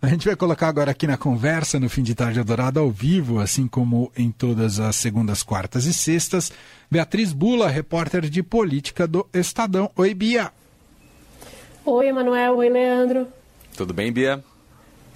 A gente vai colocar agora aqui na conversa, no fim de tarde adorado, ao vivo, assim como em todas as segundas, quartas e sextas, Beatriz Bula, repórter de política do Estadão. Oi, Bia. Oi, Emanuel. Oi, Leandro. Tudo bem, Bia?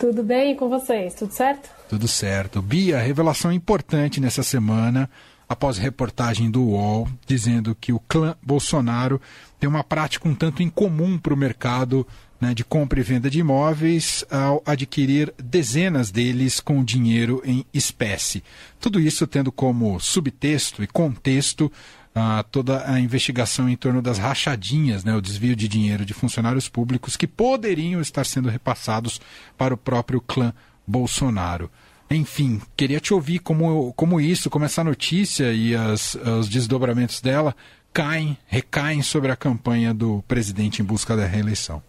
Tudo bem com vocês? Tudo certo? Tudo certo. Bia, revelação importante nessa semana, após reportagem do UOL, dizendo que o clã Bolsonaro tem uma prática um tanto incomum para o mercado né, de compra e venda de imóveis ao adquirir dezenas deles com dinheiro em espécie. Tudo isso tendo como subtexto e contexto ah, toda a investigação em torno das rachadinhas, né, o desvio de dinheiro de funcionários públicos que poderiam estar sendo repassados para o próprio clã Bolsonaro. Enfim, queria te ouvir como, como isso, como essa notícia e as, os desdobramentos dela caem, recaem sobre a campanha do presidente em busca da reeleição.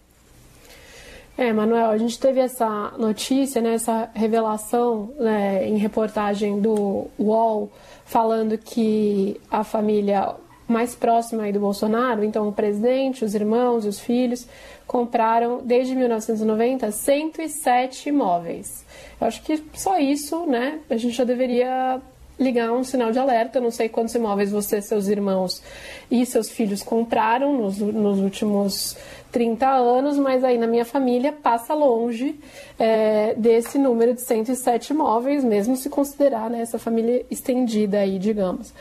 É, Manuel, a gente teve essa notícia, né, essa revelação né, em reportagem do UOL, falando que a família mais próxima do Bolsonaro, então o presidente, os irmãos e os filhos, compraram desde 1990 107 imóveis. Eu acho que só isso, né, a gente já deveria ligar um sinal de alerta. Eu não sei quantos imóveis você, seus irmãos e seus filhos compraram nos, nos últimos 30 anos, mas aí na minha família passa longe é, desse número de 107 imóveis, mesmo se considerar né, essa família estendida aí, digamos.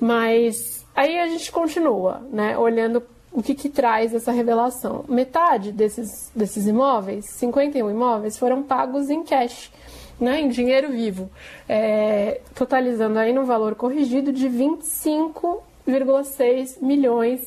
Mas aí a gente continua, né, olhando o que, que traz essa revelação. Metade desses, desses imóveis, 51 imóveis, foram pagos em cash né, em dinheiro vivo, é, totalizando aí no valor corrigido de 25,6 milhões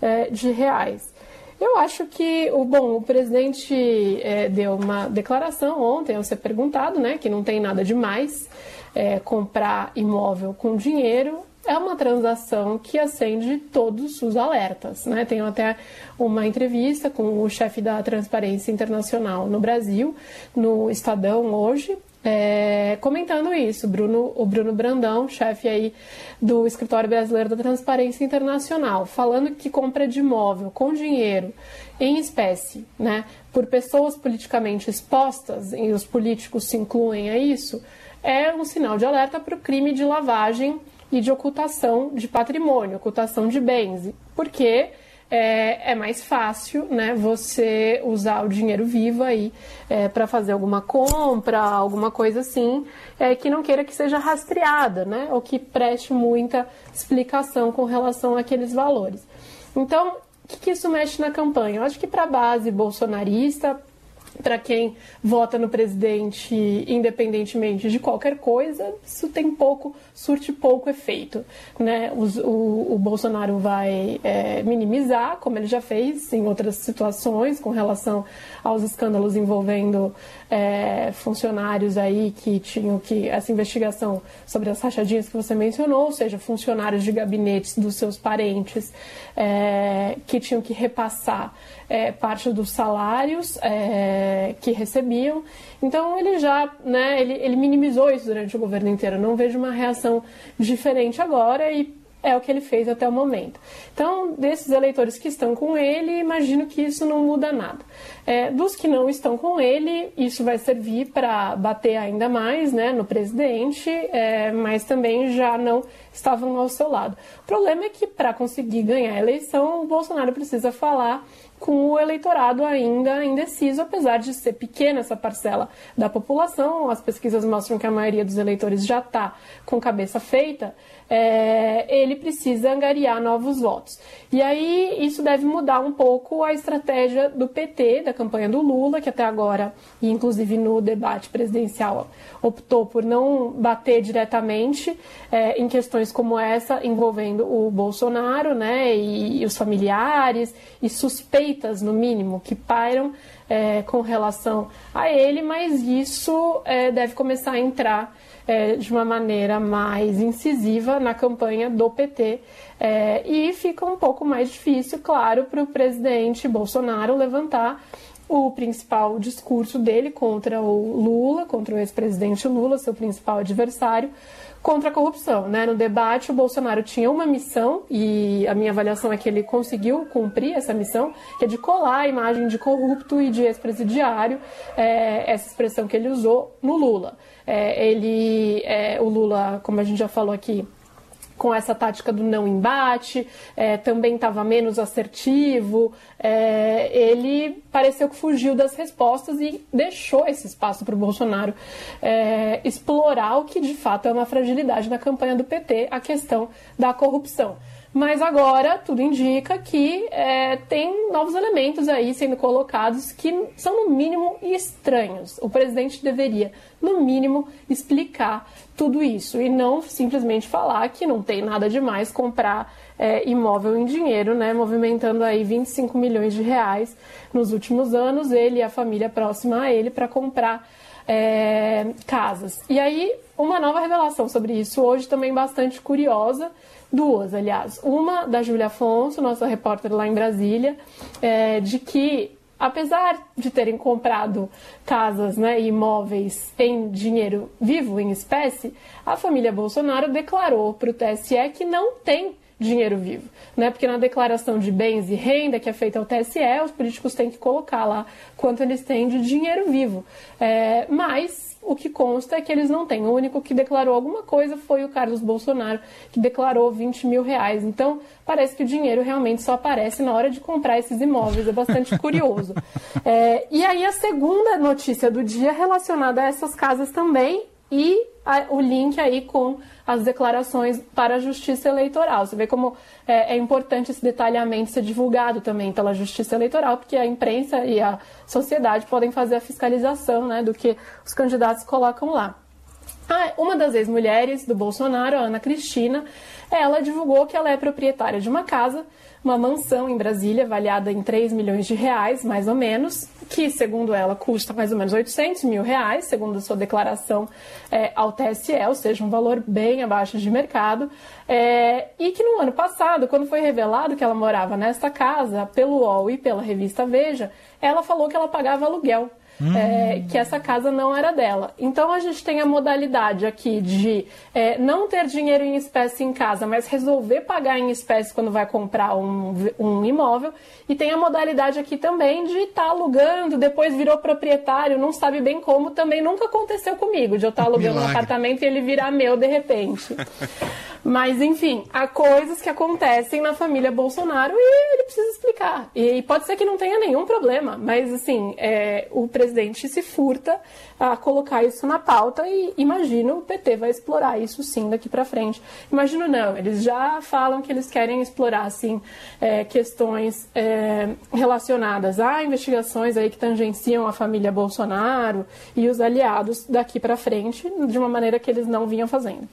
é, de reais. Eu acho que o bom, o presidente é, deu uma declaração ontem ao ser perguntado, né, que não tem nada demais é, comprar imóvel com dinheiro é uma transação que acende todos os alertas. Né? Tenho até uma entrevista com o chefe da Transparência Internacional no Brasil, no Estadão hoje, é, comentando isso, Bruno, o Bruno Brandão, chefe aí do Escritório Brasileiro da Transparência Internacional, falando que compra de imóvel com dinheiro em espécie, né, por pessoas politicamente expostas, e os políticos se incluem a isso, é um sinal de alerta para o crime de lavagem e de ocultação de patrimônio, ocultação de bens, porque é, é mais fácil né, você usar o dinheiro vivo aí é, para fazer alguma compra, alguma coisa assim, é, que não queira que seja rastreada, né, ou que preste muita explicação com relação àqueles valores. Então, o que, que isso mexe na campanha? Eu acho que para a base bolsonarista, para quem vota no presidente independentemente de qualquer coisa, isso tem pouco, surte pouco efeito. Né? O, o, o Bolsonaro vai é, minimizar, como ele já fez em outras situações, com relação aos escândalos envolvendo é, funcionários aí que tinham que. essa investigação sobre as rachadinhas que você mencionou, ou seja, funcionários de gabinetes dos seus parentes é, que tinham que repassar é, parte dos salários é, que recebiam. Então ele já, né, ele, ele minimizou isso durante o governo inteiro. não vejo uma reação diferente agora e é o que ele fez até o momento. Então, desses eleitores que estão com ele, imagino que isso não muda nada. É, dos que não estão com ele, isso vai servir para bater ainda mais né, no presidente, é, mas também já não estavam ao seu lado. O problema é que, para conseguir ganhar a eleição, o Bolsonaro precisa falar com o eleitorado ainda indeciso, apesar de ser pequena essa parcela da população. As pesquisas mostram que a maioria dos eleitores já está com cabeça feita. É, ele precisa angariar novos votos. E aí isso deve mudar um pouco a estratégia do PT, da campanha do Lula, que até agora, inclusive no debate presidencial, optou por não bater diretamente é, em questões como essa envolvendo o Bolsonaro, né, e, e os familiares e suspeitas no mínimo que pairam é, com relação a ele, mas isso é, deve começar a entrar é, de uma maneira mais incisiva na campanha do PT. É, e fica um pouco mais difícil, claro, para o presidente Bolsonaro levantar o principal discurso dele contra o Lula, contra o ex-presidente Lula, seu principal adversário, contra a corrupção. Né? No debate, o Bolsonaro tinha uma missão, e a minha avaliação é que ele conseguiu cumprir essa missão, que é de colar a imagem de corrupto e de ex-presidiário, é, essa expressão que ele usou no Lula. É, ele, é, o Lula, como a gente já falou aqui, com essa tática do não embate, é, também estava menos assertivo. É, ele pareceu que fugiu das respostas e deixou esse espaço para o Bolsonaro é, explorar o que de fato é uma fragilidade na campanha do PT, a questão da corrupção. Mas agora tudo indica que é, tem novos elementos aí sendo colocados que são, no mínimo, estranhos. O presidente deveria, no mínimo, explicar tudo isso e não simplesmente falar que não tem nada demais comprar é, imóvel em dinheiro, né, movimentando aí 25 milhões de reais nos últimos anos, ele e a família próxima a ele, para comprar é, casas. E aí, uma nova revelação sobre isso hoje também bastante curiosa duas, aliás. Uma da Júlia Afonso, nossa repórter lá em Brasília, é, de que apesar de terem comprado casas né, e imóveis em dinheiro vivo, em espécie, a família Bolsonaro declarou para o TSE que não tem dinheiro vivo, né? Porque na declaração de bens e renda que é feita ao TSE, os políticos têm que colocar lá quanto eles têm de dinheiro vivo. É, mas o que consta é que eles não têm. O único que declarou alguma coisa foi o Carlos Bolsonaro, que declarou 20 mil reais. Então, parece que o dinheiro realmente só aparece na hora de comprar esses imóveis. É bastante curioso. É, e aí, a segunda notícia do dia relacionada a essas casas também e a, o link aí com as declarações para a Justiça Eleitoral. Você vê como é, é, importante esse detalhamento ser divulgado também pela Justiça Eleitoral, porque a imprensa e a sociedade podem fazer a fiscalização né, do que os candidatos colocam lá. Uma das ex-mulheres do Bolsonaro, a Ana Cristina, ela divulgou que ela é proprietária de uma casa uma mansão em Brasília, avaliada em 3 milhões de reais, mais ou menos, que, segundo ela, custa mais ou menos 800 mil reais, segundo a sua declaração é, ao TSE, ou seja, um valor bem abaixo de mercado. É, e que no ano passado, quando foi revelado que ela morava nesta casa, pelo UOL e pela revista Veja, ela falou que ela pagava aluguel hum. é, que essa casa não era dela. Então a gente tem a modalidade aqui de é, não ter dinheiro em espécie em casa, mas resolver pagar em espécie quando vai comprar um, um imóvel. E tem a modalidade aqui também de estar tá alugando, depois virou proprietário, não sabe bem como, também nunca aconteceu comigo, de eu estar tá alugando Milagre. um apartamento e ele virar meu de repente. Mas, enfim, há coisas que acontecem na família Bolsonaro e ele precisa explicar. E pode ser que não tenha nenhum problema, mas, assim, é, o presidente se furta a colocar isso na pauta e imagino o PT vai explorar isso sim daqui para frente. Imagino não, eles já falam que eles querem explorar, assim, é, questões é, relacionadas a investigações aí que tangenciam a família Bolsonaro e os aliados daqui para frente de uma maneira que eles não vinham fazendo.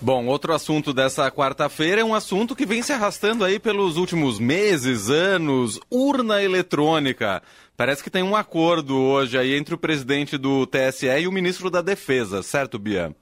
Bom, outro assunto dessa quarta-feira é um assunto que vem se arrastando aí pelos últimos meses, anos, urna eletrônica. Parece que tem um acordo hoje aí entre o presidente do TSE e o ministro da Defesa, certo, Bia?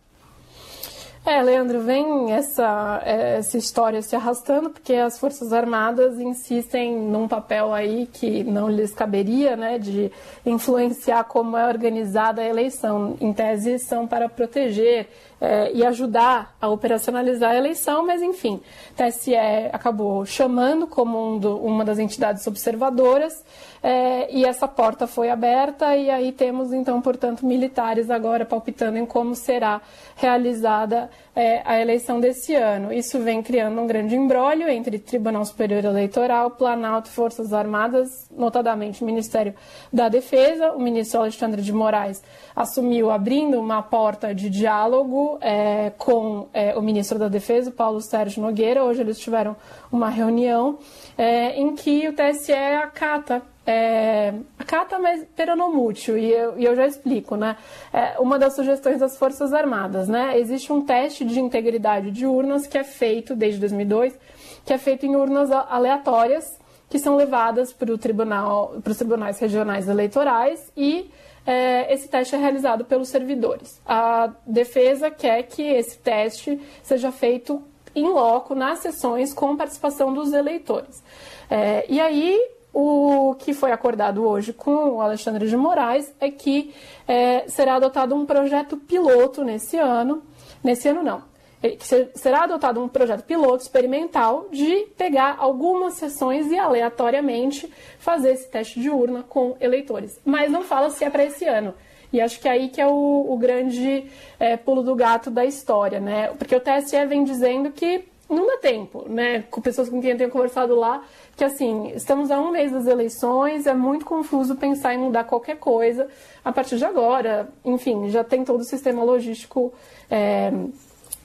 É, Leandro, vem essa, essa história se arrastando porque as Forças Armadas insistem num papel aí que não lhes caberia, né, de influenciar como é organizada a eleição. Em tese, são para proteger é, e ajudar a operacionalizar a eleição, mas enfim, TSE acabou chamando como um do, uma das entidades observadoras é, e essa porta foi aberta e aí temos então, portanto, militares agora palpitando em como será realizada é, a eleição desse ano. Isso vem criando um grande embrólio entre Tribunal Superior Eleitoral, Planalto Forças Armadas, notadamente o Ministério da Defesa. O ministro Alexandre de Moraes assumiu abrindo uma porta de diálogo é, com é, o ministro da Defesa, Paulo Sérgio Nogueira. Hoje eles tiveram uma reunião é, em que o TSE acata é, acata, mas peronomútil, e eu, e eu já explico, né? É uma das sugestões das Forças Armadas, né? Existe um teste de integridade de urnas que é feito desde 2002, que é feito em urnas aleatórias, que são levadas para, o tribunal, para os tribunais regionais eleitorais e é, esse teste é realizado pelos servidores. A defesa quer que esse teste seja feito em loco, nas sessões, com participação dos eleitores. É, e aí o que foi acordado hoje com o Alexandre de Moraes é que é, será adotado um projeto piloto nesse ano. Nesse ano, não. É, será adotado um projeto piloto experimental de pegar algumas sessões e aleatoriamente fazer esse teste de urna com eleitores. Mas não fala se é para esse ano. E acho que é aí que é o, o grande é, pulo do gato da história, né? Porque o TSE vem dizendo que não dá tempo, né? Com pessoas com quem eu tenho conversado lá, que assim, estamos a um mês das eleições, é muito confuso pensar em mudar qualquer coisa a partir de agora. Enfim, já tem todo o sistema logístico é,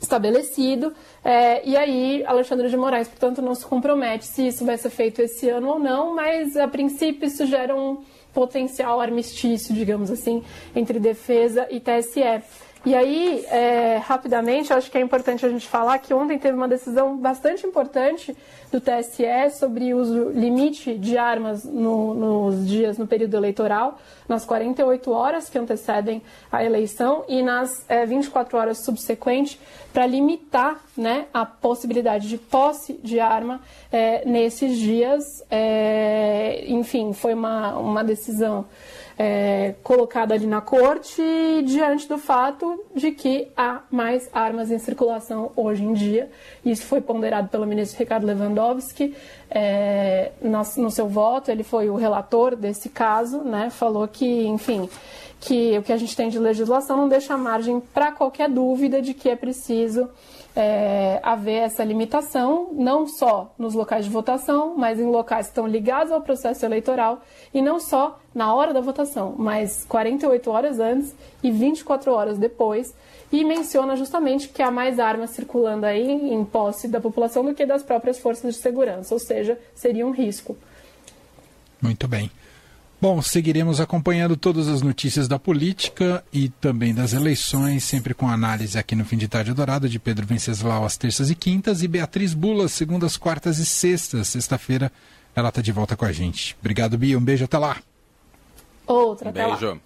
estabelecido. É, e aí, Alexandre de Moraes, portanto, não se compromete se isso vai ser feito esse ano ou não, mas a princípio isso gera um potencial armistício, digamos assim, entre defesa e TSE. E aí, é, rapidamente, acho que é importante a gente falar que ontem teve uma decisão bastante importante do TSE sobre uso limite de armas no, nos dias no período eleitoral, nas 48 horas que antecedem a eleição e nas é, 24 horas subsequentes, para limitar né, a possibilidade de posse de arma é, nesses dias. É, enfim, foi uma, uma decisão é, colocada ali na corte diante do fato de que há mais armas em circulação hoje em dia. Isso foi ponderado pelo ministro Ricardo Lewandowski é, no, seu voto. Ele foi o relator desse caso, né? Falou que, enfim, que o que a gente tem de legislação não deixa margem para qualquer dúvida de que é preciso é, haver essa limitação, não só nos locais de votação, mas em locais que estão ligados ao processo eleitoral, e não só na hora da votação, mas 48 horas antes e 24 horas depois, e menciona justamente que há mais armas circulando aí em posse da população do que das próprias forças de segurança, ou seja, seria um risco. Muito bem. Bom, seguiremos acompanhando todas as notícias da política e também das eleições, sempre com análise aqui no Fim de Tarde Dourado de Pedro Venceslau às terças e quintas e Beatriz Bula, segundas, quartas e sextas. Sexta-feira ela está de volta com a gente. Obrigado, Bia. Um beijo, até lá. Outra, até beijo. lá.